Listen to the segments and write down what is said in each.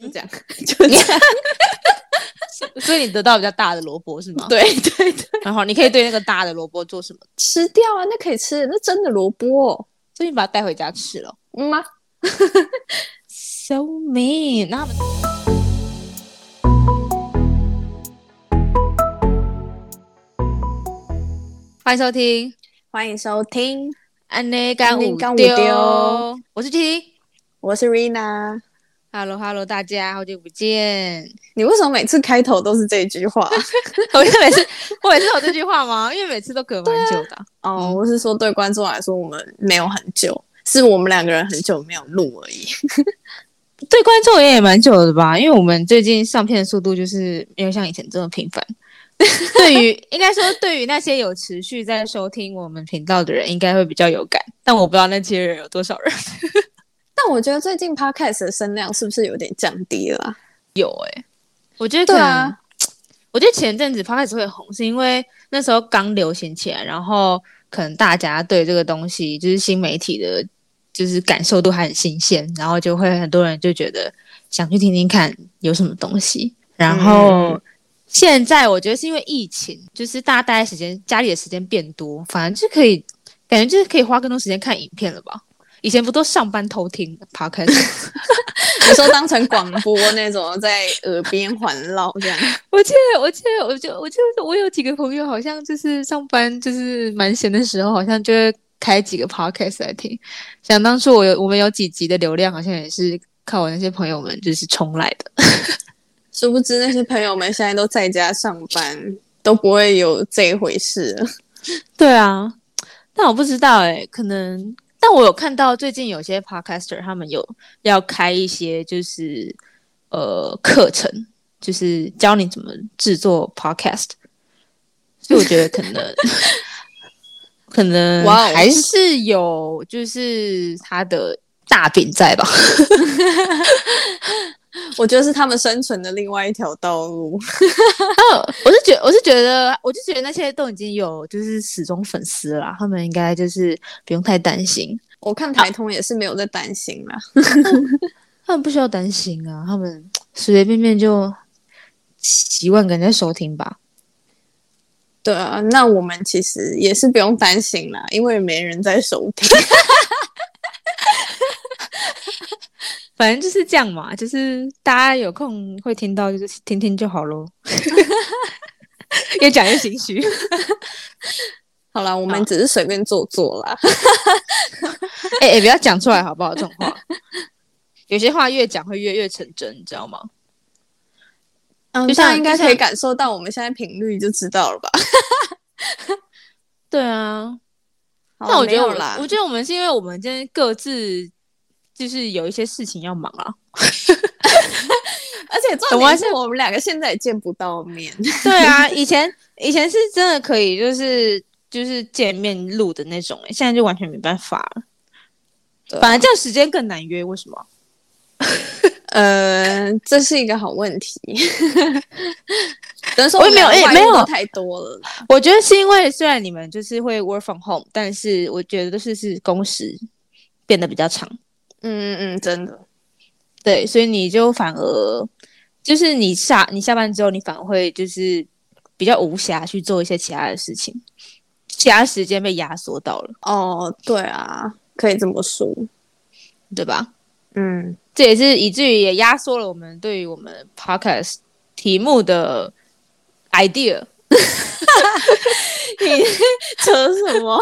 就这样，就这样。所以你得到比较大的萝卜是吗？对对对。然后你可以对那个大的萝卜做什么？吃掉啊，那可以吃，那真的萝卜，所以你把它带回家吃了。嗯吗？So mean。那他们欢迎收听，欢迎收听。安内干五丢，我是 T，我是 Rina。Hello，Hello，大家好久不见。你为什么每次开头都是这句话？我每次我每次有这句话吗？因为每次都隔蛮久的。啊、哦，我是说对观众来说，我们没有很久，是我们两个人很久没有录而已。对观众也也蛮久的吧？因为我们最近上片的速度就是没有像以前这么频繁。对于应该说，对于那些有持续在收听我们频道的人，应该会比较有感。但我不知道那些人有多少人。但我觉得最近 Podcast 的声量是不是有点降低了啊？有哎、欸，我觉得对啊。我觉得前阵子 Podcast 会红，是因为那时候刚流行起来，然后可能大家对这个东西就是新媒体的，就是感受度还很新鲜，然后就会很多人就觉得想去听听看有什么东西。然后现在我觉得是因为疫情，就是大家待在时间家里的时间变多，反而就可以感觉就是可以花更多时间看影片了吧。以前不都上班偷听 podcast，你说当成广播那种在耳边环绕这样？我记得，我记得，我就，我记得，我有几个朋友好像就是上班就是蛮闲的时候，好像就会开几个 podcast 来听。想当初我有我们有几集的流量，好像也是靠我那些朋友们就是冲来的。殊不知那些朋友们现在都在家上班，都不会有这一回事。对啊，但我不知道哎、欸，可能。但我有看到最近有些 podcaster 他们有要开一些就是呃课程，就是教你怎么制作 podcast，所以我觉得可能 可能还是有就是他的大饼在吧。我觉得是他们生存的另外一条道路。我是觉，我是觉得，我就觉得那些都已经有就是始终粉丝了，他们应该就是不用太担心。我看台通也是没有在担心啦，他们不需要担心啊，他们 随随便便就几万个人在收听吧。对啊，那我们其实也是不用担心啦，因为没人在收听。反正就是这样嘛，就是大家有空会听到，就是听听就好喽。越讲越心虚。好了，我们只是随便做做啦。哎哎、欸欸，不要讲出来好不好？这种话，有些话越讲会越越成真，你知道吗？嗯，就像应该可以感受到我们现在频率就知道了吧？对啊。那我觉得我觉得我们是因为我们今天各自。就是有一些事情要忙啊，而且重点是我们两个现在也见不到面。对啊，以前以前是真的可以，就是就是见面录的那种，欸，现在就完全没办法反而这样时间更难约，为什么？呃，这是一个好问题。等于说我也没有，哎，没有太多了。我觉得是因为虽然你们就是会 work from home，但是我觉得就是是工时变得比较长。嗯嗯嗯，真的，对，所以你就反而就是你下你下班之后，你反而会就是比较无暇去做一些其他的事情，其他时间被压缩到了。哦，对啊，可以这么说，对吧？嗯，这也是以至于也压缩了我们对于我们 podcast 题目的 idea。你 扯什么？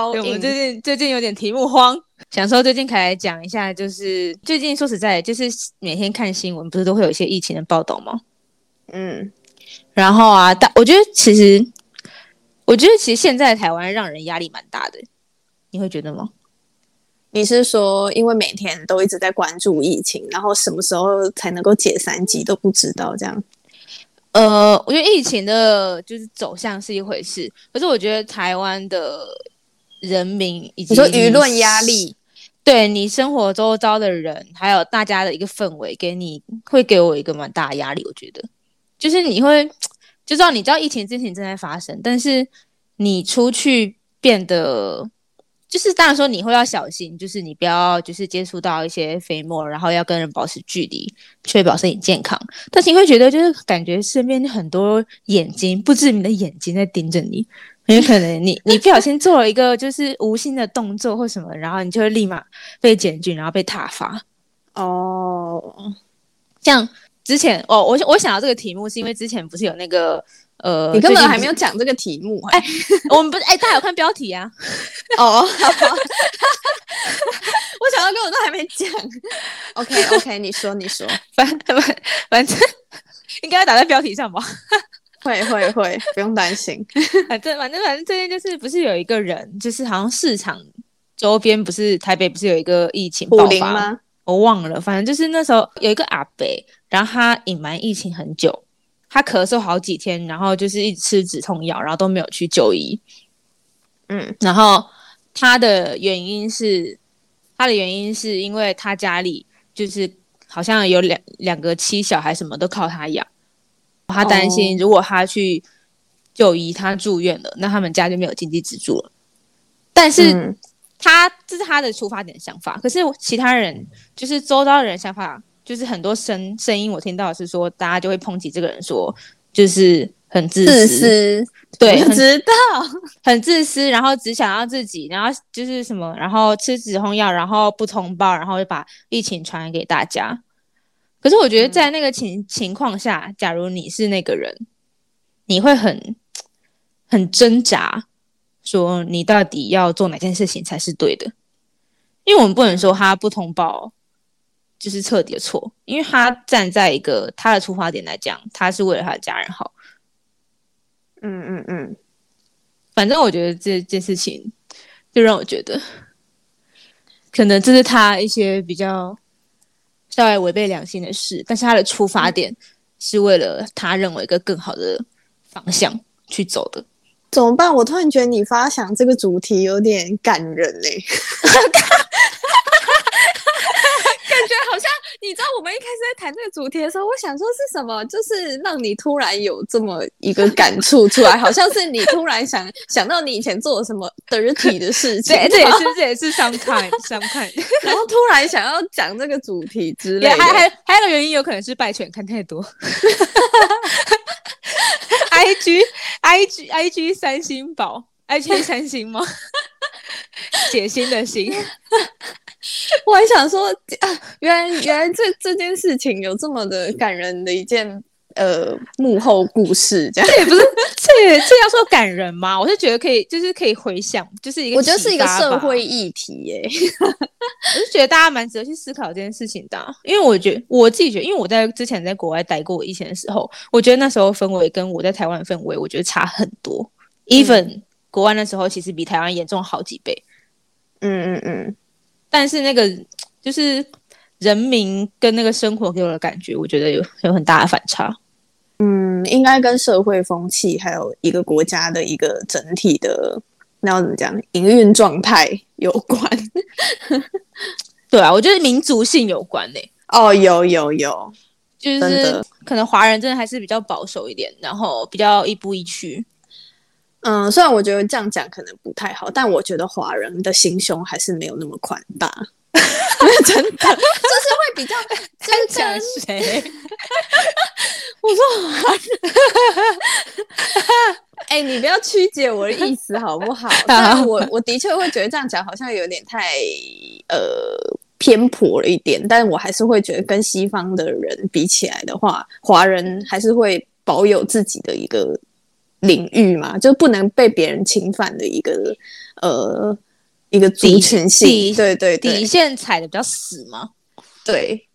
我们最近最近有点题目慌，想说最近可以来讲一下，就是最近说实在，就是每天看新闻，不是都会有一些疫情的报道吗？嗯，然后啊，但我觉得其实，我觉得其实现在台湾让人压力蛮大的，你会觉得吗？你是说因为每天都一直在关注疫情，然后什么时候才能够解三级都不知道这样？呃，我觉得疫情的就是走向是一回事，可是我觉得台湾的。人民以及你说舆论压力，对你生活周遭的人，还有大家的一个氛围，给你会给我一个蛮大的压力。我觉得，就是你会就知道，你知道疫情之前正在发生，但是你出去变得就是当然说你会要小心，就是你不要就是接触到一些飞沫，然后要跟人保持距离，确保身体健康。但是你会觉得就是感觉身边很多眼睛，不知名的眼睛在盯着你，很有可能你你不小心做了一个就是无心的动作或什么，然后你就会立马被检举，然后被挞罚。哦，像之前哦，我我想到这个题目是因为之前不是有那个。呃，你根本还没有讲这个题目哎、我们不是哎、欸，大家有看标题啊？哦，我想到根本都还没讲。OK OK，你说你说，反反反正应该要打在标题上吧？会会会，不用担心。反正反正反正最近就是不是有一个人，就是好像市场周边不是台北不是有一个疫情爆发吗？我忘了，反正就是那时候有一个阿伯，然后他隐瞒疫情很久。他咳嗽好几天，然后就是一直吃止痛药，然后都没有去就医。嗯，然后他的原因是，他的原因是因为他家里就是好像有两两个妻小孩，什么都靠他养。他担心如果他去就医，他住院了，那他们家就没有经济支柱了。但是他这是他的出发点想法，可是其他人就是周遭的人想法。就是很多声声音，我听到的是说，大家就会抨击这个人，说就是很自私，自私对，很知道很自私，然后只想要自己，然后就是什么，然后吃止痛药，然后不通报，然后就把疫情传染给大家。可是我觉得在那个情、嗯、情况下，假如你是那个人，你会很很挣扎，说你到底要做哪件事情才是对的？因为我们不能说他不通报。就是彻底的错，因为他站在一个他的出发点来讲，他是为了他的家人好。嗯嗯嗯，反正我觉得这件事情就让我觉得，可能这是他一些比较稍微违背良心的事，但是他的出发点是为了他认为一个更好的方向去走的。怎么办？我突然觉得你发想这个主题有点感人嘞、欸。好像你知道，我们一开始在谈这个主题的时候，我想说是什么，就是让你突然有这么一个感触出来，好像是你突然想想到你以前做了什么 dirty 的事情，对，这也是这也是 sometime sometime，然后突然想要讲这个主题之类的，还还还有个原因，有可能是拜犬看太多，IG IG IG 三星宝，IG 三星吗？解心的心。我还想说啊，原来原来这这件事情有这么的感人的一件呃幕后故事，这样这也不是这也这要说感人吗？我是觉得可以，就是可以回想，就是一个我觉得是一个社会议题耶。我是觉得大家蛮值得去思考这件事情的，因为我觉得我自己觉得，因为我在之前在国外待过以前的时候，我觉得那时候氛围跟我在台湾氛围，我觉得差很多。Even、嗯、国外那时候其实比台湾严重好几倍。嗯嗯嗯。但是那个就是人民跟那个生活给我的感觉，我觉得有有很大的反差。嗯，应该跟社会风气还有一个国家的一个整体的那要怎么讲营运状态有关。对啊，我觉得民族性有关呢、欸。哦，有有有，就是可能华人真的还是比较保守一点，然后比较亦步亦趋。嗯，虽然我觉得这样讲可能不太好，但我觉得华人的心胸还是没有那么宽大，真的就是会比较。在讲谁？我说华人。哎、欸，你不要曲解我的意思好不好？但我我的确会觉得这样讲好像有点太呃偏颇了一点，但我还是会觉得跟西方的人比起来的话，华人还是会保有自己的一个。领域嘛，就不能被别人侵犯的一个呃一个族群性，对对对，底线踩的比较死吗？对，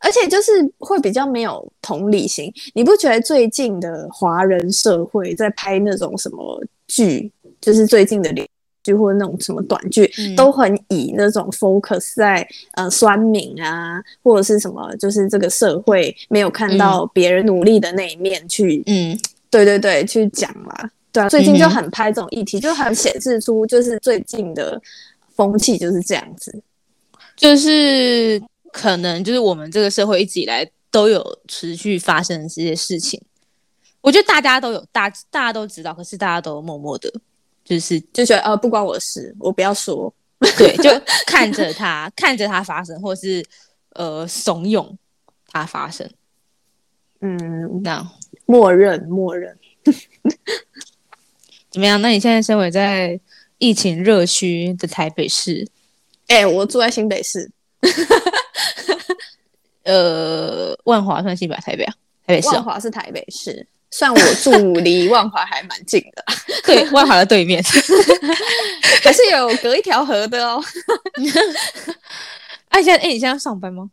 而且就是会比较没有同理心。你不觉得最近的华人社会在拍那种什么剧，就是最近的连续剧或者那种什么短剧，嗯、都很以那种 focus 在呃酸民啊，或者是什么，就是这个社会没有看到别人努力的那一面去，嗯。对对对，去讲啦，对啊，最近就很拍这种议题，嗯、就很显示出就是最近的风气就是这样子，就是可能就是我们这个社会一直以来都有持续发生的这些事情，我觉得大家都有大大家都知道，可是大家都默默的就是就觉得呃不关我的事，我不要说，对，就看着他 看着他发生，或是呃怂恿他发生，嗯，那样默认默认。怎么样？那你现在身为在疫情热区的台北市，哎、欸，我住在新北市，呃，万华算新北台北啊？台北市、哦，万华是台北市，算我住离 万华还蛮近的，对，万华的对面，可是有隔一条河的哦。哎、啊，现在哎，你现在上班吗？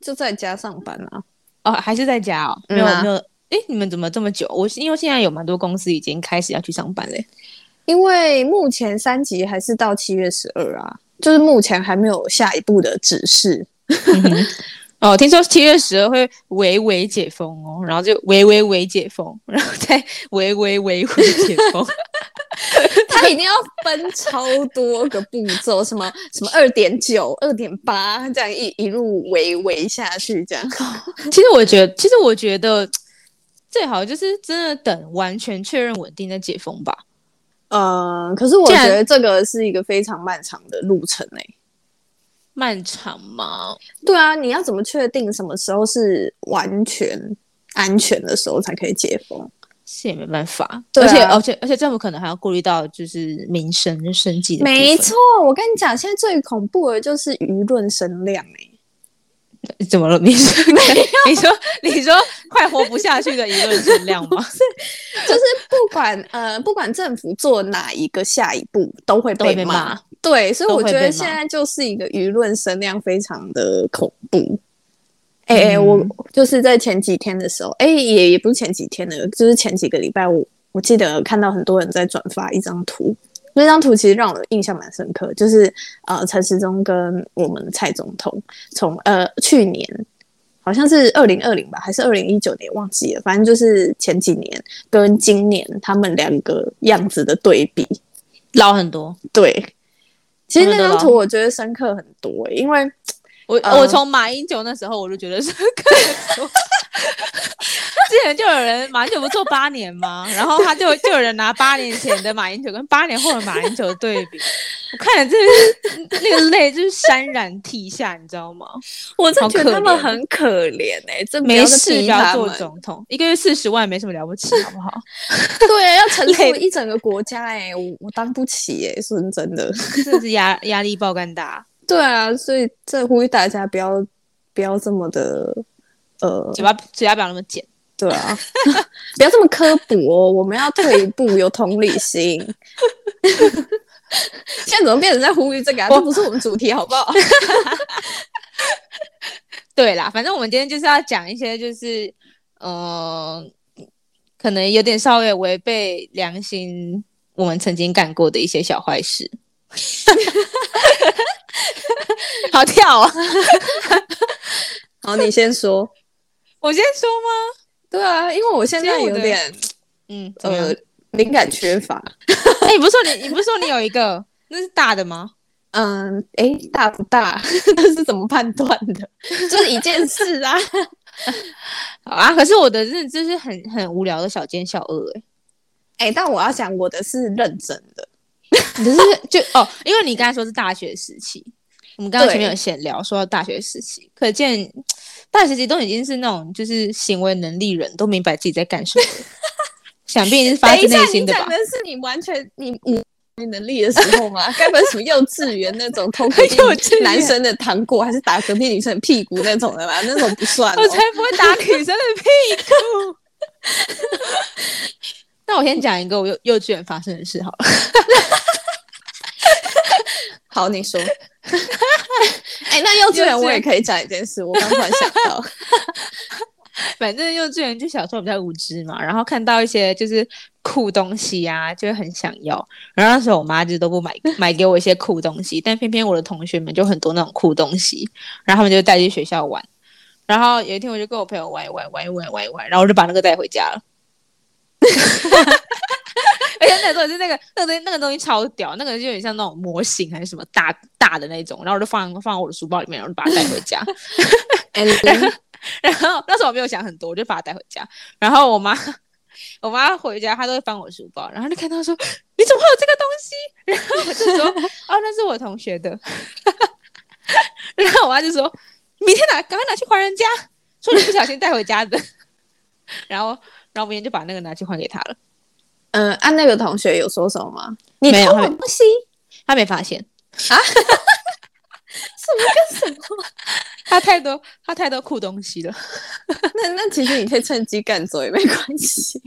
就在家上班啊？哦，还是在家哦？没有、嗯啊、没有。哎，你们怎么这么久？我因为现在有蛮多公司已经开始要去上班嘞。因为目前三级还是到七月十二啊，就是目前还没有下一步的指示。嗯哦，听说七月十二会微微解封哦，然后就微微微解封，然后再微微微微解封。他一定要分超多个步骤，什么什么二点九、二点八，这样一一路微微下去，这样。其实我觉得，其实我觉得最好就是真的等完全确认稳定再解封吧。嗯，可是我觉得这个是一个非常漫长的路程诶、欸。漫长吗？对啊，你要怎么确定什么时候是完全安全的时候才可以解封？是也没办法。对啊、而且而且而且政府可能还要顾虑到就是民生生计的。没错，我跟你讲，现在最恐怖的就是舆论声量哎、欸。怎么了？你说 你说你说快活不下去的舆论声量吗？是，就是不管呃不管政府做哪一个下一步，都会被骂。对，所以我觉得现在就是一个舆论声量非常的恐怖。哎我就是在前几天的时候，哎，也也不是前几天的，就是前几个礼拜我，我我记得看到很多人在转发一张图，那张图其实让我印象蛮深刻，就是呃，陈时中跟我们蔡总统从呃去年好像是二零二零吧，还是二零一九年忘记了，反正就是前几年跟今年他们两个样子的对比，老很多，对。其实那张图我觉得深刻很多、欸，因为我、呃、我从马英九那时候我就觉得深刻很多。之前就有人马英九不做八年吗？然后他就就有人拿八年前的马英九跟八年后的马英九的对比，我看着真的是那个泪就是潸然涕下，你知道吗？我真觉得他们很可怜哎、欸，这没事不要做总统，一个月四十万没什么了不起，好不好？对，要承受一整个国家哎、欸，我我当不起哎、欸，说真的，真的是压压力爆干大。对啊，所以这呼吁大家不要不要这么的呃，嘴巴嘴巴不要那么尖。对啊，不要这么刻薄哦，我们要退一步，有同理心。现在怎么变成在呼吁这个啊？这不是我们主题，好不好？对啦，反正我们今天就是要讲一些，就是嗯、呃，可能有点稍微违背良心，我们曾经干过的一些小坏事。好跳啊！好，你先说，我先说吗？对啊，因为我现在有点，嗯，呃，灵感缺乏。哎、欸，你不是说你，你不是说你有一个，那是大的吗？嗯，哎、欸，大不大？那是怎么判断的？就是一件事啊。好啊，可是我的认就是很很无聊的小奸小恶、欸，哎，哎，但我要讲我的是认真的，可是就哦，因为你刚才说是大学时期，我们刚刚前面有闲聊说到大学时期，可见。大学时期都已经是那种就是行为能力人都明白自己在干什么，想必是发自内心的吧？可能是你完全你无能力的时候吗？该不会什么幼稚园那种偷隔壁男生的糖果，还是打隔壁女生的屁股那种的吧？那种不算、哦，我才不会打女生的屁股。那我先讲一个我幼幼稚园发生的事好了。好，你说。哎、欸，那幼稚园我也可以讲一件事，我刚突然想到，反正幼稚园就小时候比较无知嘛，然后看到一些就是酷东西啊，就会很想要。然后那时候我妈就都不买 买给我一些酷东西，但偏偏我的同学们就很多那种酷东西，然后他们就带去学校玩。然后有一天我就跟我朋友玩一玩，玩一玩，玩一玩，然后我就把那个带回家了。而且那个东西是那个那个东西那个东西超屌，那个就有点像那种模型还是什么大大的那种，然后我就放放我的书包里面，然后就把它带回家。然后那时候我没有想很多，我就把它带回家。然后我妈我妈回家，她都会翻我书包，然后就看到说：“你怎么会有这个东西？” 然后我就说：“哦，那是我同学的。”然后我妈就说：“明天拿，赶快拿去还人家，说你不小心带回家的。”然后，然后明天就把那个拿去还给他了。嗯，按、啊、那个同学有说什么吗？你偷我东西，他没发现啊？什么跟什么？他太多，他太多酷东西了。那那其实你可以趁机干走也没关系。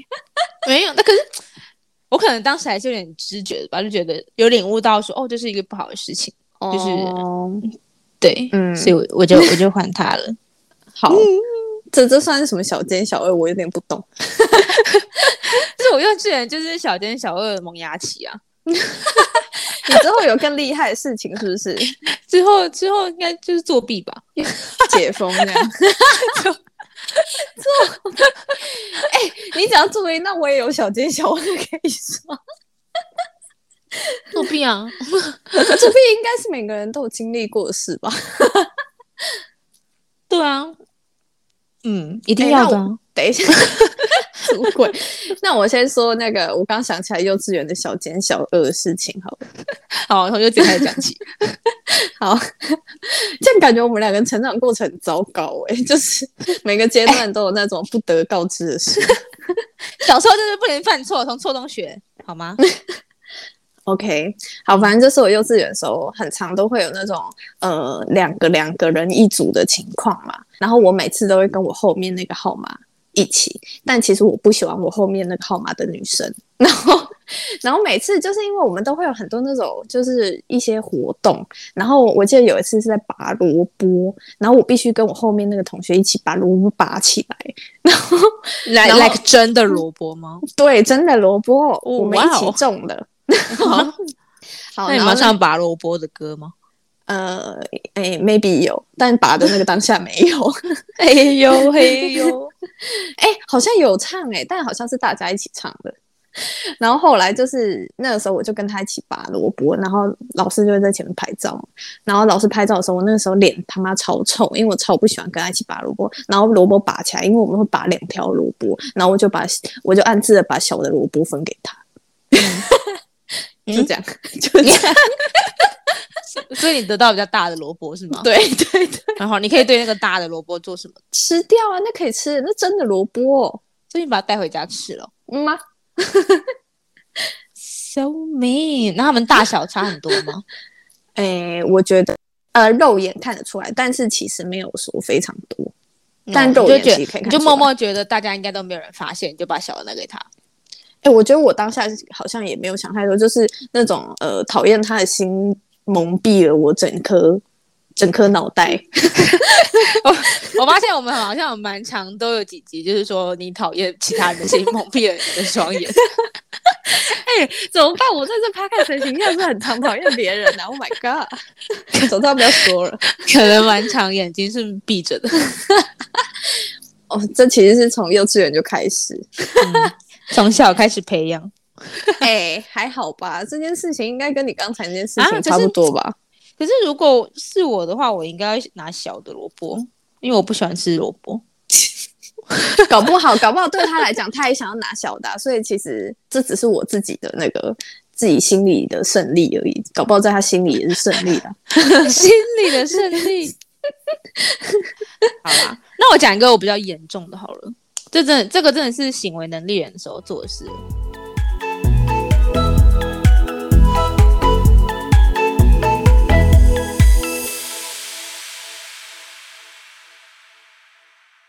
没有，那可是我可能当时还是有点知觉吧，就觉得有领悟到说，哦，这是一个不好的事情，哦、就是对，嗯，所以我我就我就还他了。好，嗯、这这算是什么小奸小恶？我有点不懂。就是我幼稚园就是小奸小恶的萌芽期啊。你之后有更厉害的事情是不是？之后之后应该就是作弊吧，解封这样。做做，哎、欸，你只要作弊，那我也有小奸小恶可以说。作弊啊，作弊应该是每个人都有经历过的事吧？对啊，嗯，一定要的、啊。等一下。什么鬼？那我先说那个，我刚想起来幼稚园的小奸小恶的事情，好了，好，从幼稚园开始讲起。好，这样感觉我们两个成长过程很糟糕哎、欸，就是每个阶段都有那种不得告知的事。小时候就是不能犯错，从错中学，好吗？OK，好，反正就是我幼稚园的时候，很常都会有那种呃两个两个人一组的情况嘛，然后我每次都会跟我后面那个号码。一起，但其实我不喜欢我后面那个号码的女生。然后，然后每次就是因为我们都会有很多那种就是一些活动。然后我记得有一次是在拔萝卜，然后我必须跟我后面那个同学一起把萝卜拔起来。然后来来个真的萝卜吗？对，真的萝卜，哦、我们一起种的。哦、好，那你马上拔萝卜的歌吗？呃，哎，maybe 有，但拔的那个当下没有。哎 呦嘿呦，哎，好像有唱哎，但好像是大家一起唱的。然后后来就是那个时候，我就跟他一起拔萝卜，然后老师就会在前面拍照。然后老师拍照的时候，我那个时候脸他妈超臭，因为我超不喜欢跟他一起拔萝卜。然后萝卜拔起来，因为我们会拔两条萝卜，然后我就把我就暗自的把小的萝卜分给他。就这样，就这样。所以你得到比较大的萝卜是吗？对对对，然后你可以对那个大的萝卜做什么？吃掉啊，那可以吃，那真的萝卜，所以你把它带回家吃了。嗯吗？So mean。那他们大小差很多吗？哎、欸，我觉得呃，肉眼看得出来，但是其实没有说非常多。嗯、但肉眼可以看，你就默默觉得大家应该都没有人发现，你就把小的拿给他。哎、欸，我觉得我当下好像也没有想太多，就是那种呃讨厌他的心。蒙蔽了我整颗整颗脑袋。我 我发现我们好像有蛮长都有几集，就是说你讨厌其他人的心，蒙蔽了你的双眼。哎、欸，怎么办？我在这 podcast 形象是很常讨厌别人的。Oh my god！总之不要说了，可能蛮长眼睛是闭着的。哦，这其实是从幼稚园就开始，从、嗯、小开始培养。哎、欸，还好吧，这件事情应该跟你刚才那件事情差不多吧？啊、可是，可是如果是我的话，我应该拿小的萝卜，因为我不喜欢吃萝卜。搞不好，搞不好对他来讲，他也想要拿小的、啊，所以其实这只是我自己的那个自己心里的胜利而已。搞不好在他心里也是胜利的，心里的胜利。好啦，那我讲一个我比较严重的好了，这真的，这个真的是行为能力人的时候做的事。